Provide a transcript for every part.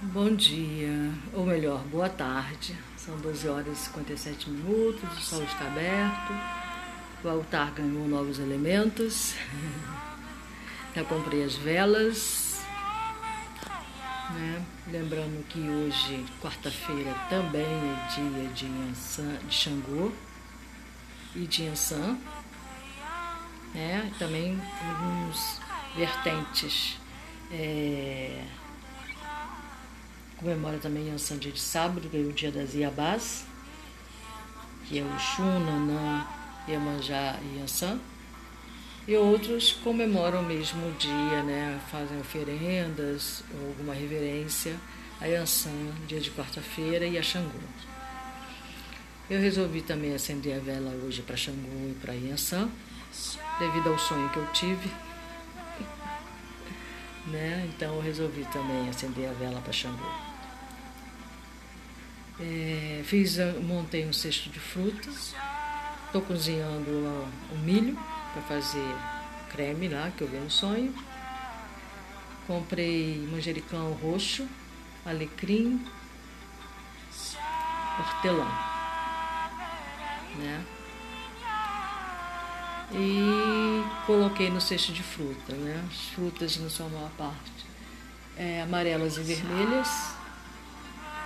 Bom dia, ou melhor, boa tarde. São 12 horas e 57 minutos, o sol está aberto, o altar ganhou novos elementos. Já comprei as velas. Né? Lembrando que hoje, quarta-feira, também é dia de, Yansan, de Xangô e de Yansan. Né? Também alguns vertentes. É, comemora também Yansan dia de sábado, que é o dia das Iabás, que é o Xun, Nanã, Iemanjá e Yansan. E outros comemoram o mesmo dia, né? fazem oferendas ou alguma reverência a Yansan, dia de quarta-feira, e a Xangô. Eu resolvi também acender a vela hoje para Xangô e para Yansan, devido ao sonho que eu tive. né? Então eu resolvi também acender a vela para Xangô. É, fiz, montei um cesto de frutas. Estou cozinhando o milho para fazer creme lá que eu vi no sonho. Comprei manjericão roxo, alecrim, hortelã, né? E coloquei no cesto de fruta, né? As frutas na sua maior parte é, amarelas e vermelhas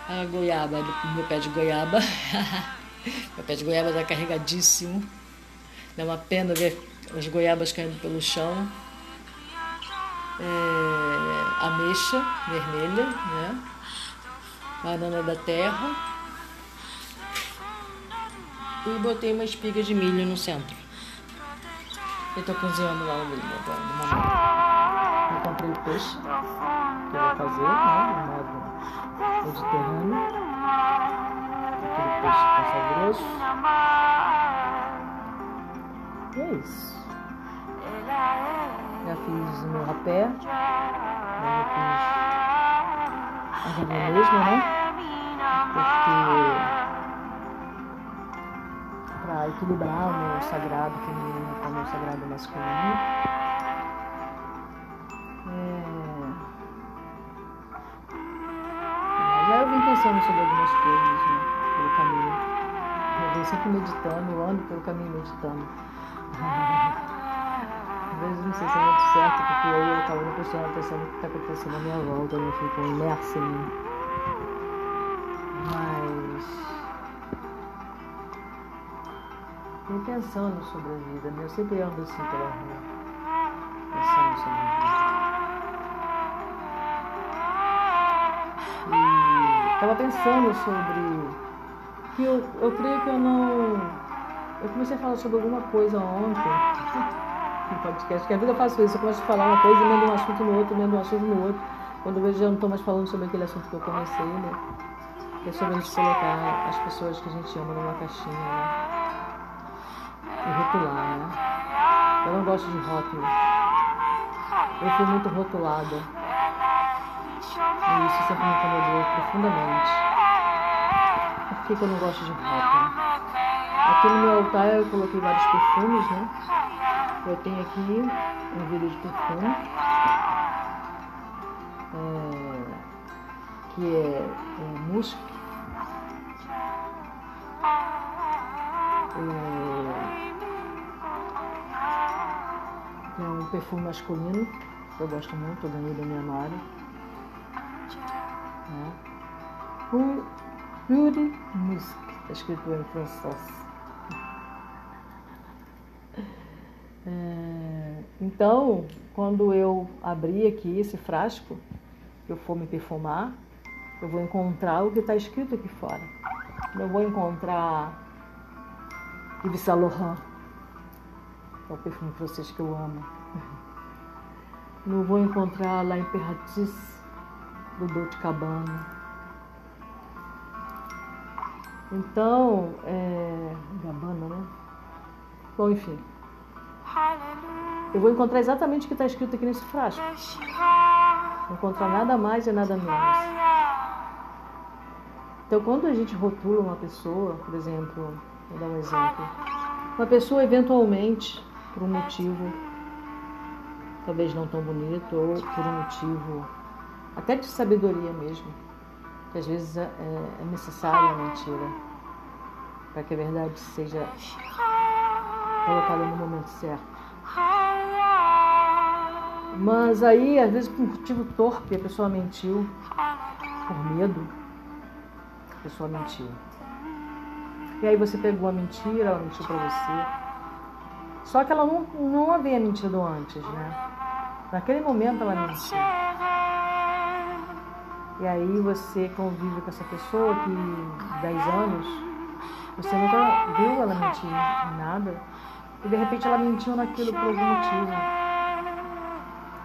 a goiaba, meu pé de goiaba. meu pé de goiaba está carregadíssimo. Dá uma pena ver as goiabas caindo pelo chão. É, ameixa vermelha, né? Banana da terra. E botei uma espiga de milho no centro. Eu tô cozinhando lá o milho agora, no momento. Eu comprei o peixe que eu vou fazer, né? Mediterrâneo, aquele peixe passa grosso. E é isso. Já fiz o meu rapé, já fiz a japonesa, né? Porque para equilibrar o meu sagrado feminino com o meu sagrado masculino. Pensando sobre algumas coisas, né? Pelo caminho. Eu venho sempre meditando, eu ando pelo caminho meditando. Às vezes não sei se é muito certo, porque aí eu estava prestando atenção no que está acontecendo à minha volta, eu fico imersa em mim. Mas. Vim pensando sobre a vida, né? Eu sempre ando assim pela rua, pensando sobre a vida. Estava pensando sobre. que eu, eu creio que eu não. Eu comecei a falar sobre alguma coisa ontem no podcast, que a vida eu faço isso, eu começo a falar uma coisa, emendo um assunto no outro, emendo um assunto no outro. Quando eu vejo já não estou mais falando sobre aquele assunto que eu comecei, né? Que é sobre a gente colocar as pessoas que a gente ama numa caixinha, né? E rotular, né? Eu não gosto de rótulo. Eu fui muito rotulada. E isso sempre me incomodou profundamente. Por que, que eu não gosto de roupa? Aqui no meu altar eu coloquei vários perfumes, né? Eu tenho aqui um vidro de perfume. É, que é, é musk. É, é um perfume masculino que eu gosto muito, eu ganhei da minha Mari. Né? Yuri Musk, está escrito em francês. É, então, quando eu abrir aqui esse frasco, eu for me perfumar, eu vou encontrar o que está escrito aqui fora. Eu vou encontrar Yves Saint Laurent. É o perfume francês que eu amo. Não vou encontrar do Dolce Cabana. Então, é. Gabana, né? Bom, enfim. Eu vou encontrar exatamente o que está escrito aqui nesse frasco. Encontrar nada mais e nada menos. Então, quando a gente rotula uma pessoa, por exemplo, vou dar um exemplo. Uma pessoa, eventualmente, por um motivo talvez não tão bonito, ou por um motivo até de sabedoria mesmo, que às vezes é, é necessária a mentira para que a verdade seja colocada no momento certo. Mas aí, às vezes, por motivo torpe, a pessoa mentiu, por medo, a pessoa mentiu. E aí você pegou a mentira, ela mentiu para você. Só que ela não, não havia mentido antes, né? Naquele momento ela mentiu. E aí você convive com essa pessoa que 10 anos, você nunca viu ela mentir em nada, e de repente ela mentiu naquilo por algum motivo.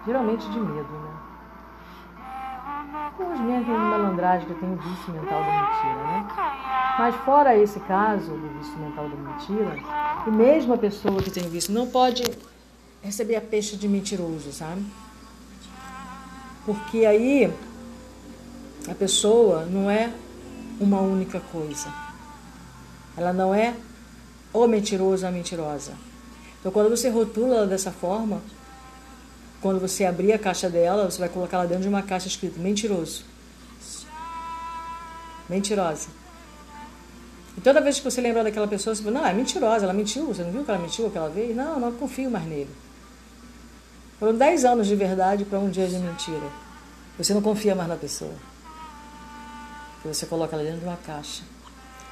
Geralmente de medo, né? Uns mentem de malandragem que tem o vício mental da mentira, né? Mas fora esse caso do vício mental da mentira, e mesmo a pessoa que tem o vício não pode receber a peixe de mentiroso, sabe? Porque aí a pessoa não é uma única coisa. Ela não é ou mentiroso ou mentirosa. Então, quando você rotula ela dessa forma, quando você abrir a caixa dela, você vai colocar ela dentro de uma caixa escrito mentiroso. Mentirosa. E toda vez que você lembrar daquela pessoa, você fala, não, é mentirosa, ela mentiu, você não viu que ela mentiu aquela vez? Não, não confio mais nele. Foram 10 anos de verdade para um dia de mentira. Você não confia mais na pessoa. Você coloca ela dentro de uma caixa.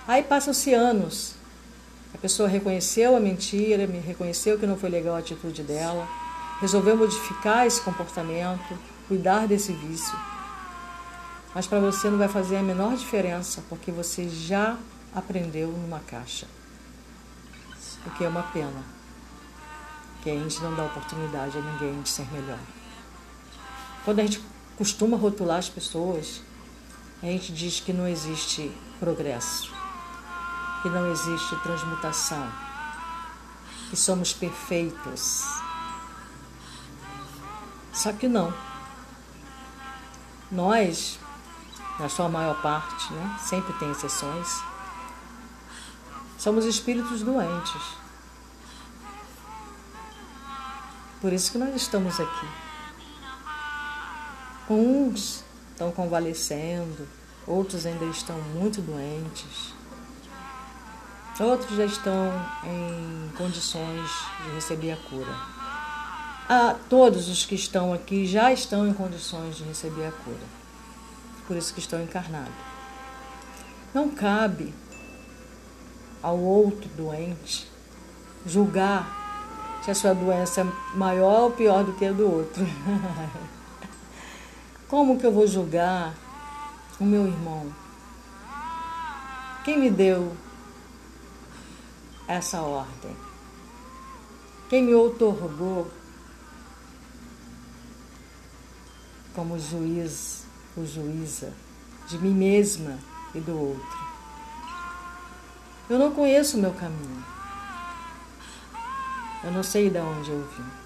Aí passam-se anos. A pessoa reconheceu a mentira, me reconheceu que não foi legal a atitude dela, resolveu modificar esse comportamento, cuidar desse vício. Mas para você não vai fazer a menor diferença, porque você já aprendeu numa caixa. O que é uma pena que a gente não dá oportunidade a ninguém de ser melhor. Quando a gente costuma rotular as pessoas, a gente diz que não existe progresso, que não existe transmutação, que somos perfeitos. Só que não. Nós, na sua maior parte, né, sempre tem exceções, somos espíritos doentes Por isso que nós estamos aqui. Uns estão convalescendo, outros ainda estão muito doentes, outros já estão em condições de receber a cura. Ah, todos os que estão aqui já estão em condições de receber a cura, por isso que estão encarnados. Não cabe ao outro doente julgar se a sua doença é maior ou pior do que a do outro. Como que eu vou julgar o meu irmão? Quem me deu essa ordem? Quem me outorgou como juiz ou juíza de mim mesma e do outro? Eu não conheço o meu caminho. Eu não sei de onde eu vim.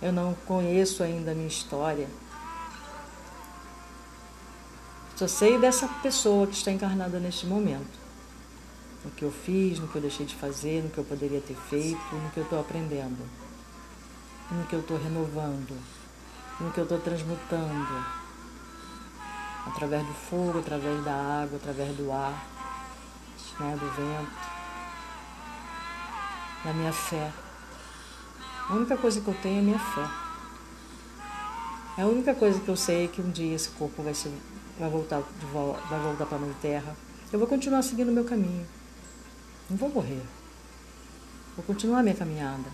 Eu não conheço ainda a minha história. Só sei dessa pessoa que está encarnada neste momento. No que eu fiz, no que eu deixei de fazer, no que eu poderia ter feito, no que eu estou aprendendo, no que eu estou renovando, no que eu estou transmutando. Através do fogo, através da água, através do ar, né, do vento na minha fé. A única coisa que eu tenho é minha fé. É a única coisa que eu sei é que um dia esse corpo vai, ser, vai voltar, vai voltar para a minha terra. Eu vou continuar seguindo o meu caminho. Não vou morrer. Vou continuar minha caminhada.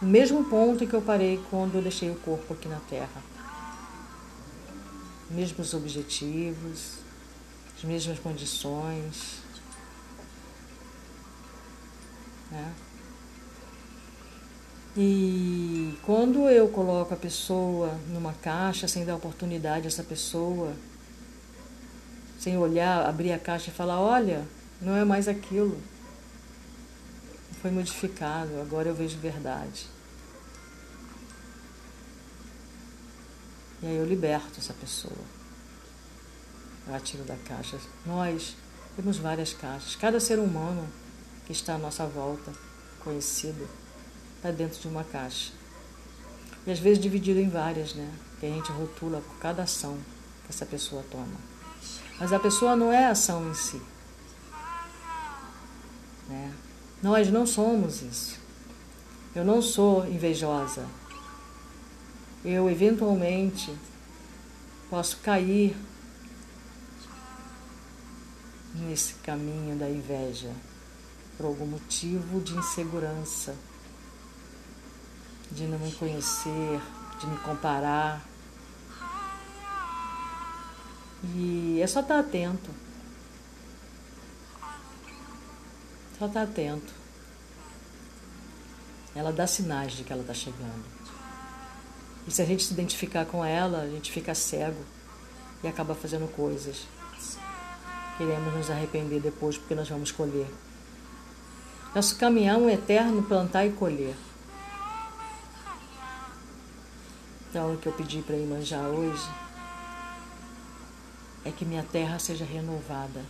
No mesmo ponto em que eu parei quando eu deixei o corpo aqui na Terra. Mesmos objetivos, as mesmas condições. Né? E quando eu coloco a pessoa numa caixa sem dar oportunidade a essa pessoa, sem olhar, abrir a caixa e falar: olha, não é mais aquilo. Foi modificado, agora eu vejo verdade. E aí eu liberto essa pessoa. Eu a tiro da caixa. Nós temos várias caixas. Cada ser humano que está à nossa volta, conhecido, está dentro de uma caixa. E às vezes dividido em várias, né? Que a gente rotula por cada ação que essa pessoa toma. Mas a pessoa não é a ação em si. Né? Nós não somos isso. Eu não sou invejosa. Eu eventualmente posso cair nesse caminho da inveja por algum motivo de insegurança, de não me conhecer, de me comparar. E é só estar atento. Só estar atento. Ela dá sinais de que ela está chegando. E se a gente se identificar com ela, a gente fica cego e acaba fazendo coisas Queremos nos arrepender depois porque nós vamos colher. Nosso caminhar é eterno plantar e colher. Então, o que eu pedi para Imanjá hoje é que minha terra seja renovada,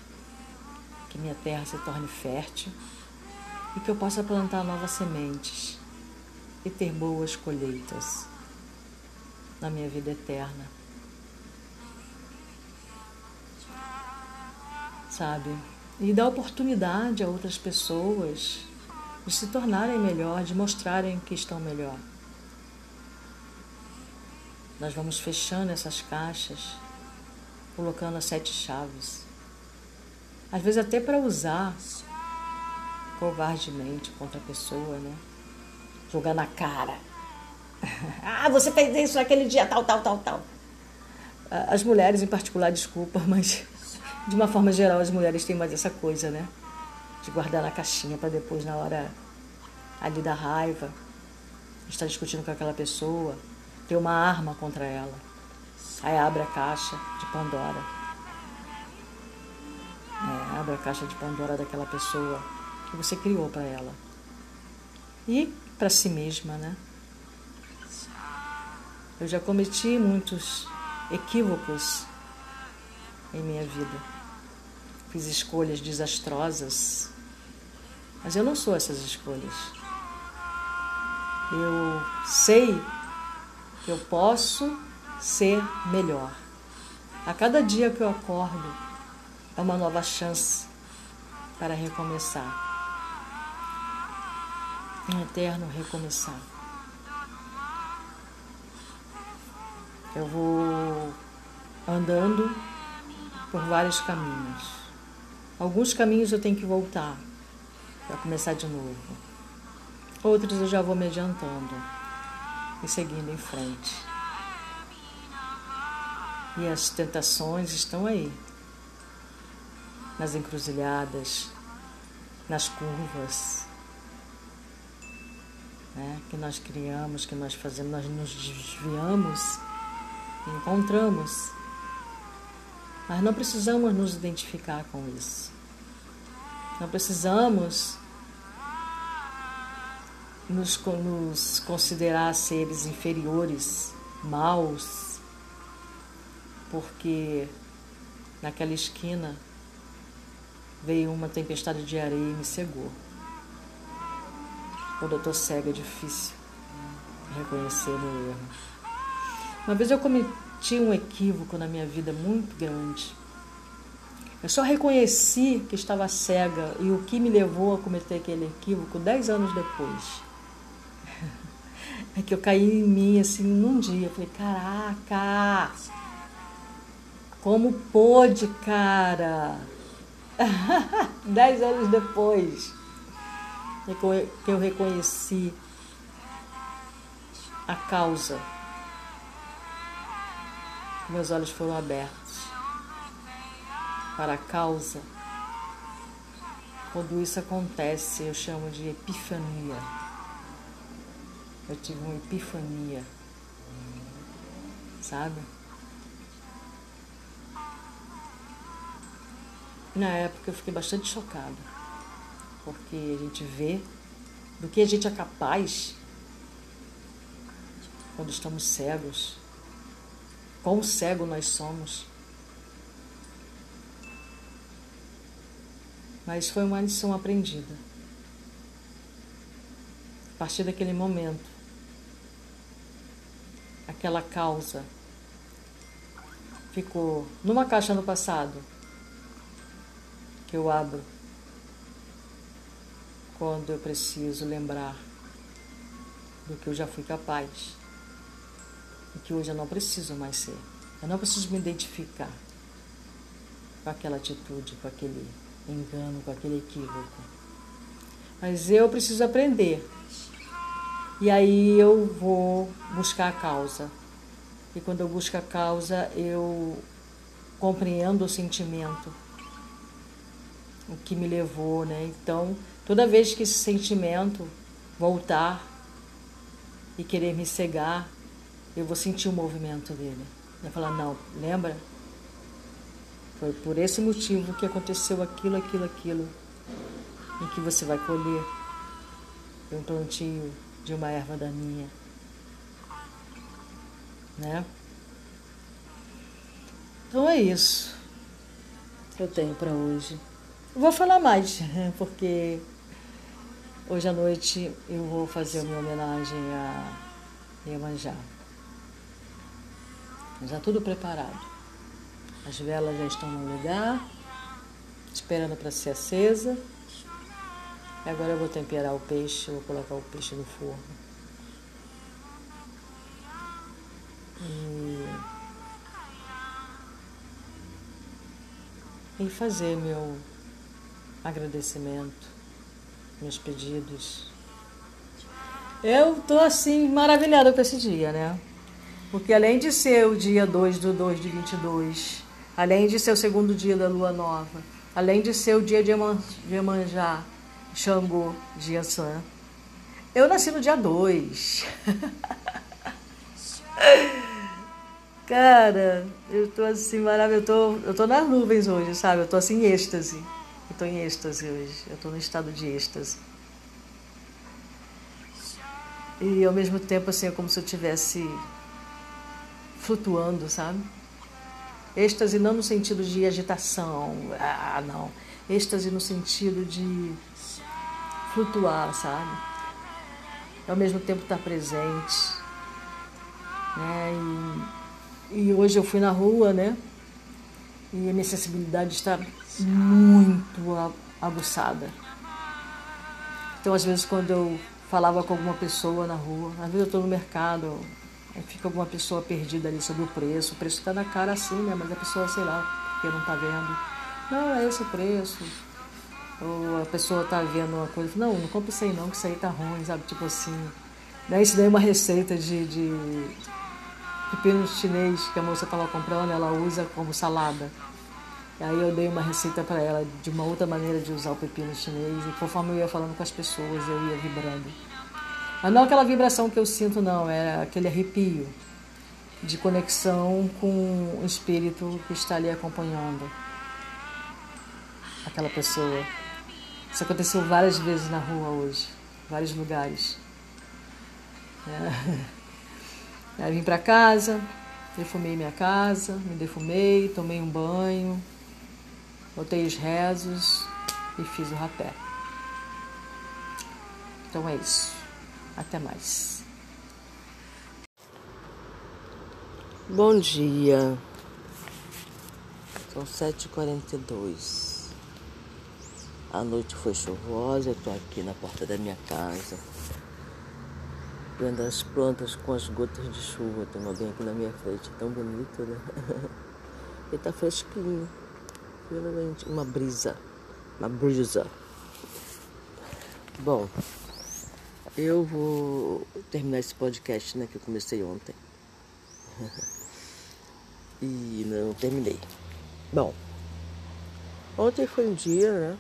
que minha terra se torne fértil e que eu possa plantar novas sementes e ter boas colheitas na minha vida eterna. sabe? E dar oportunidade a outras pessoas de se tornarem melhor, de mostrarem que estão melhor. Nós vamos fechando essas caixas, colocando as sete chaves. Às vezes até para usar covardemente contra a pessoa, né? Jogar na cara. ah, você fez isso naquele dia, tal, tal, tal, tal. As mulheres em particular, desculpa, mas de uma forma geral, as mulheres têm mais essa coisa, né? De guardar na caixinha para depois, na hora ali da raiva, estar discutindo com aquela pessoa, ter uma arma contra ela. Aí abre a caixa de Pandora. É, abre a caixa de Pandora daquela pessoa que você criou para ela. E para si mesma, né? Eu já cometi muitos equívocos em minha vida fiz escolhas desastrosas, mas eu não sou essas escolhas. Eu sei eu posso ser melhor. A cada dia que eu acordo é uma nova chance para recomeçar. Um eterno recomeçar. Eu vou andando por vários caminhos. Alguns caminhos eu tenho que voltar para começar de novo. Outros eu já vou me adiantando e seguindo em frente. E as tentações estão aí, nas encruzilhadas, nas curvas, né, que nós criamos, que nós fazemos, nós nos desviamos encontramos mas não precisamos nos identificar com isso. Não precisamos nos, nos considerar seres inferiores, maus, porque naquela esquina veio uma tempestade de areia e me cegou. Quando eu estou cega é difícil reconhecer meu erro. Uma vez eu cometi um equívoco na minha vida muito grande. Eu só reconheci que estava cega e o que me levou a cometer aquele equívoco dez anos depois. É que eu caí em mim assim num dia. Eu falei, caraca! Como pôde, cara? dez anos depois que eu reconheci a causa meus olhos foram abertos. para a causa, quando isso acontece, eu chamo de epifania. Eu tive uma epifania, sabe? Na época eu fiquei bastante chocada, porque a gente vê do que a gente é capaz quando estamos cegos, quão cego nós somos. Mas foi uma lição aprendida. A partir daquele momento, aquela causa ficou numa caixa no passado que eu abro quando eu preciso lembrar do que eu já fui capaz e que hoje eu não preciso mais ser. Eu não preciso me identificar com aquela atitude, com aquele engano, com aquele equívoco. Mas eu preciso aprender. E aí eu vou buscar a causa. E quando eu busco a causa, eu compreendo o sentimento, o que me levou, né? Então, toda vez que esse sentimento voltar e querer me cegar, eu vou sentir o movimento dele. Eu falar, não, lembra? Foi por esse motivo que aconteceu aquilo, aquilo, aquilo, em que você vai colher um plantio de uma erva daninha, né? Então é isso que eu tenho para hoje. vou falar mais, porque hoje à noite eu vou fazer uma homenagem a Iemanjá. Já tudo preparado. As velas já estão no lugar, esperando para ser acesa. Agora eu vou temperar o peixe, vou colocar o peixe no forno. E, e fazer meu agradecimento, meus pedidos. Eu tô assim maravilhada com esse dia, né? Porque além de ser o dia 2 do 2 de 22, além de ser o segundo dia da lua nova, além de ser o dia de Iemanjá, Xangô, dia San, eu nasci no dia 2. Cara, eu tô assim maravilhoso, eu tô, eu tô nas nuvens hoje, sabe? Eu tô assim em êxtase. Eu tô em êxtase hoje, eu tô no estado de êxtase. E ao mesmo tempo assim, é como se eu tivesse flutuando, sabe? Êxtase não no sentido de agitação, ah, não. Êxtase no sentido de flutuar, sabe? E ao mesmo tempo estar presente. Né? E, e hoje eu fui na rua, né? E a minha sensibilidade está muito aguçada. Então, às vezes, quando eu falava com alguma pessoa na rua, às vezes eu estou no mercado, fica alguma pessoa perdida ali sobre o preço. O preço está na cara assim, né? Mas a pessoa, sei lá, porque não está vendo. Não, é esse o preço. Ou a pessoa está vendo uma coisa, não, não compre isso aí não, que isso aí tá ruim, sabe? Tipo assim. Né? Isso daí é uma receita de, de pepino chinês que a moça estava comprando, ela usa como salada. E aí eu dei uma receita para ela de uma outra maneira de usar o pepino chinês e conforme eu ia falando com as pessoas, eu ia vibrando. Mas não aquela vibração que eu sinto, não, é aquele arrepio de conexão com o espírito que está ali acompanhando aquela pessoa. Isso aconteceu várias vezes na rua hoje, vários lugares. É. Aí vim para casa, defumei minha casa, me defumei, tomei um banho, botei os rezos e fiz o rapé. Então é isso. Até mais. Bom dia. São 7h42. A noite foi chuvosa, eu tô aqui na porta da minha casa. Vendo as plantas com as gotas de chuva. Tem uma bem aqui na minha frente, tão bonito, né? e tá fresquinho. Uma brisa. Uma brisa. Bom, eu vou terminar esse podcast, né, que eu comecei ontem. e não terminei. Bom, Ontem foi um dia, né?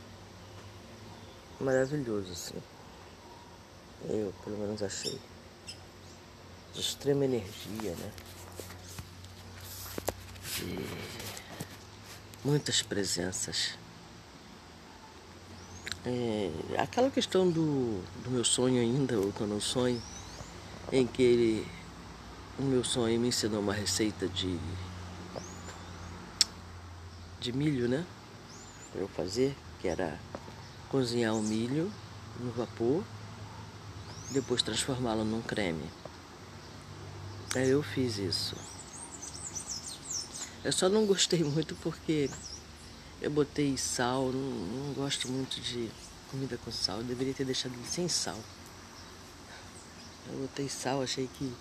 Maravilhoso, assim. Eu, pelo menos, achei. De extrema energia, né? Muitas presenças. É, aquela questão do, do meu sonho ainda, ou que eu não sonho, em que ele, o meu sonho me ensinou uma receita de, de milho, né? Para eu fazer, que era cozinhar o milho no vapor, depois transformá-lo num creme. Aí eu fiz isso. Eu só não gostei muito porque eu botei sal, não, não gosto muito de comida com sal, eu deveria ter deixado ele sem sal. Eu botei sal, achei que.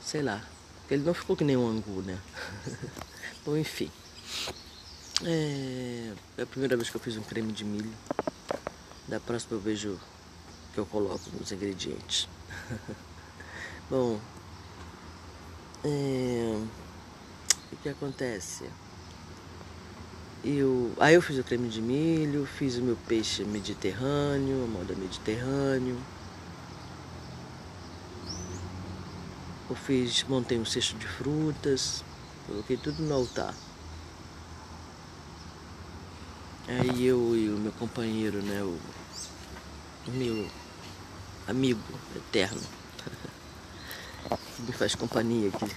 sei lá. Ele não ficou que nem um angu, né? Bom, enfim. É, é a primeira vez que eu fiz um creme de milho. Da próxima eu vejo que eu coloco nos ingredientes. Bom, é, o que acontece? Eu, aí eu fiz o creme de milho, fiz o meu peixe mediterrâneo, a moda mediterrâneo. Eu fiz, montei um cesto de frutas, coloquei tudo no altar. Aí eu e o meu companheiro, né, o, o meu amigo eterno, que me faz companhia aqui,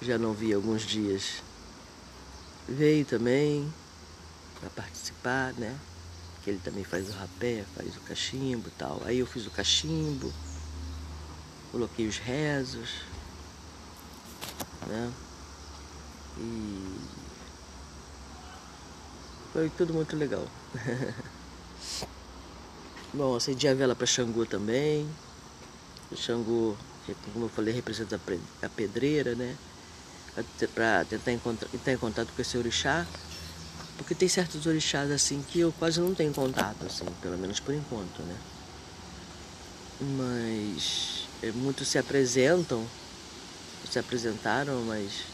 já não vi há alguns dias, veio também para participar, né? Que ele também faz o rapé, faz o cachimbo e tal. Aí eu fiz o cachimbo, coloquei os rezos, né? E foi tudo muito legal. Bom, acendi a vela para Xangô também. O Xangô, como eu falei, representa a pedreira, né? Para tentar encontrar, entrar em contato com esse orixá. Porque tem certos orixás assim que eu quase não tenho contato, assim, pelo menos por enquanto, né? Mas é, muitos se apresentam, se apresentaram, mas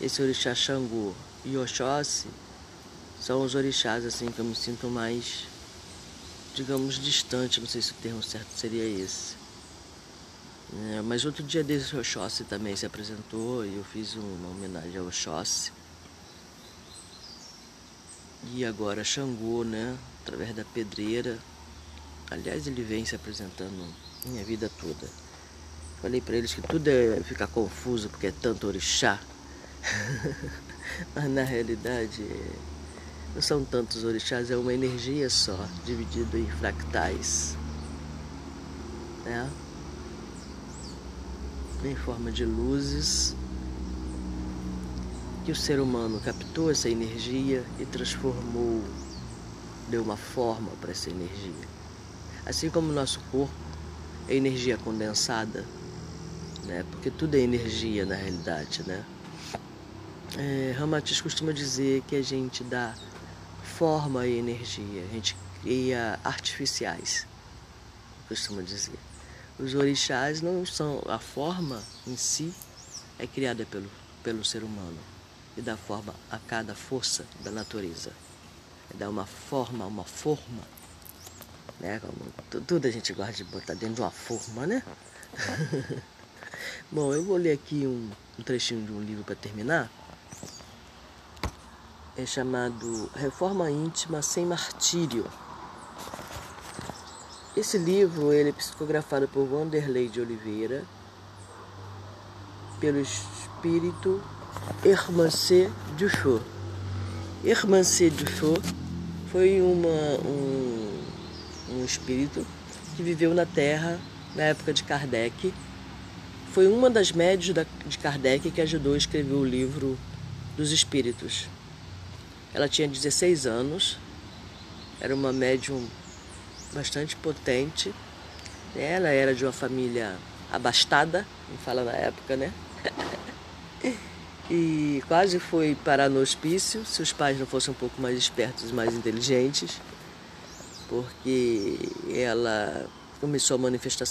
esse orixá Xangô e Oxóssi são os orixás assim que eu me sinto mais, digamos, distante, não sei se o termo certo seria esse. É, mas outro dia desse Oxóssi também se apresentou e eu fiz uma homenagem ao Oxóssi. E agora Xangô, né? Através da pedreira. Aliás, ele vem se apresentando minha vida toda. Falei para eles que tudo é ficar confuso porque é tanto orixá. Mas na realidade é não são tantos orixás, é uma energia só, dividida em fractais. Né? Em forma de luzes, que o ser humano captou essa energia e transformou, deu uma forma para essa energia. Assim como o nosso corpo é energia condensada, né? porque tudo é energia na realidade. Né? É, Ramatiz costuma dizer que a gente dá forma e energia, a gente cria artificiais, costuma dizer. Os orixás não são a forma em si é criada pelo pelo ser humano e dá forma a cada força da natureza. Dá uma forma, uma forma, né? Como tudo a gente gosta de botar dentro de uma forma, né? Bom, eu vou ler aqui um, um trechinho de um livro para terminar é chamado Reforma Íntima Sem Martírio. Esse livro ele é psicografado por Wanderlei de Oliveira, pelo espírito Hermancé Dufault. Hermancé Dufault foi uma, um, um espírito que viveu na Terra na época de Kardec. Foi uma das médios de Kardec que ajudou a escrever o livro dos Espíritos. Ela tinha 16 anos, era uma médium bastante potente. Ela era de uma família abastada, me fala na época, né? e quase foi parar no hospício se os pais não fossem um pouco mais espertos e mais inteligentes, porque ela começou a manifestar,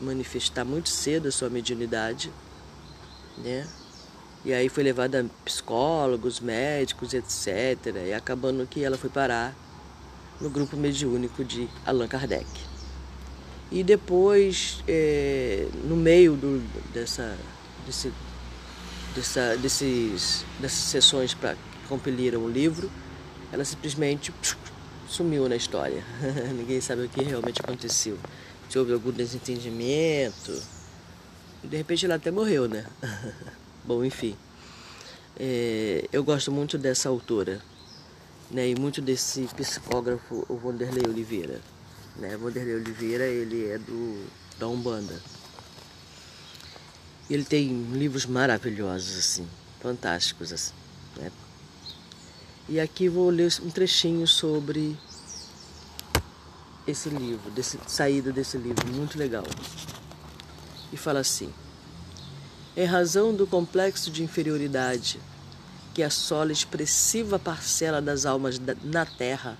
manifestar muito cedo a sua mediunidade, né? E aí foi levada a psicólogos, médicos, etc. E acabando que ela foi parar no grupo mediúnico de Allan Kardec. E depois, é, no meio do, dessa, desse, dessa, desses, dessas sessões para que compiliram o livro, ela simplesmente sumiu na história. Ninguém sabe o que realmente aconteceu. Se houve algum desentendimento. De repente ela até morreu, né? Bom, enfim. É, eu gosto muito dessa autora, né? E muito desse psicógrafo, o Vanderlei Oliveira. Né? Vanderlei Oliveira, ele é do da Umbanda. Ele tem livros maravilhosos, assim, fantásticos, assim, né? E aqui vou ler um trechinho sobre esse livro, desse, saída desse livro, muito legal. E fala assim: Em razão do complexo de inferioridade que assola expressiva parcela das almas na Terra,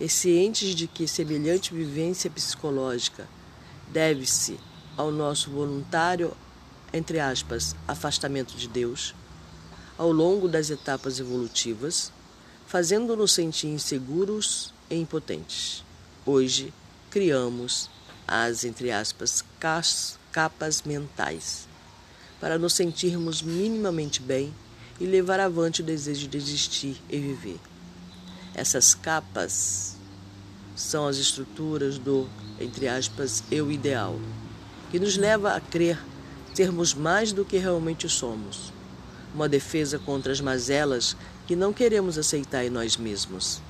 e cientes de que semelhante vivência psicológica deve-se ao nosso voluntário, entre aspas, afastamento de Deus, ao longo das etapas evolutivas, fazendo-nos sentir inseguros e impotentes. Hoje criamos as, entre aspas, capas mentais para nos sentirmos minimamente bem e levar avante o desejo de existir e viver. Essas capas são as estruturas do, entre aspas, eu ideal, que nos leva a crer sermos mais do que realmente somos. Uma defesa contra as mazelas que não queremos aceitar em nós mesmos.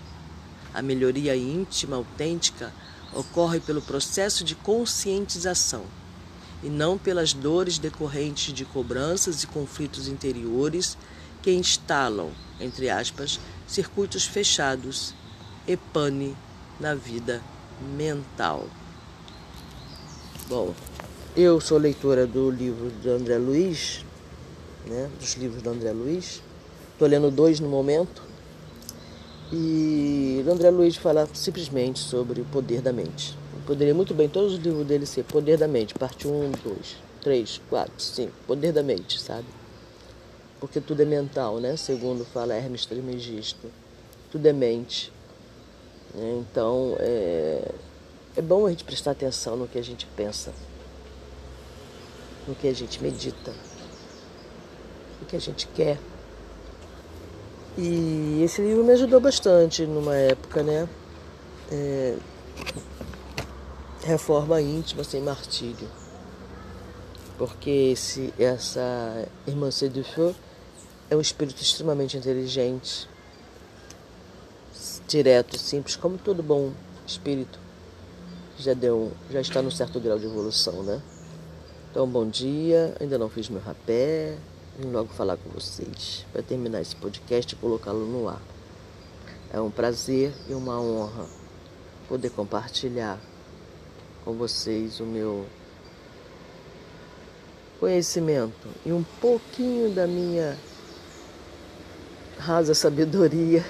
A melhoria íntima autêntica ocorre pelo processo de conscientização e não pelas dores decorrentes de cobranças e conflitos interiores que instalam, entre aspas, circuitos fechados e pane na vida mental. Bom, eu sou leitora do livro de André Luiz, né, dos livros do André Luiz. Estou lendo dois no momento. E André Luiz fala simplesmente sobre o poder da mente. Poderia muito bem todos os livros dele ser Poder da Mente, parte 1, 2, 3, 4, 5, Poder da Mente, sabe? porque tudo é mental, né? Segundo fala Hermes Trismegisto, tudo é mente. Né? Então é, é bom a gente prestar atenção no que a gente pensa, no que a gente medita, no que a gente quer. E esse livro me ajudou bastante numa época, né? É, reforma íntima sem martírio. Porque esse, essa irmã Sedufeu é um espírito extremamente inteligente, direto, simples, como todo bom espírito já deu, já está num certo grau de evolução, né? Então, bom dia. Ainda não fiz meu rapé. Vim logo falar com vocês para terminar esse podcast e colocá-lo no ar. É um prazer e uma honra poder compartilhar com vocês o meu conhecimento e um pouquinho da minha rasa sabedoria.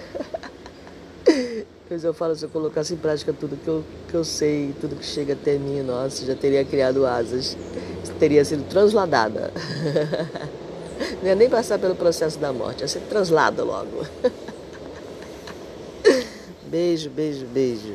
Pois eu falo, se eu colocasse em prática tudo que eu, que eu sei, tudo que chega até mim, nossa, já teria criado asas, teria sido transladada. Não ia nem passar pelo processo da morte, ia ser translada logo. Beijo, beijo, beijo.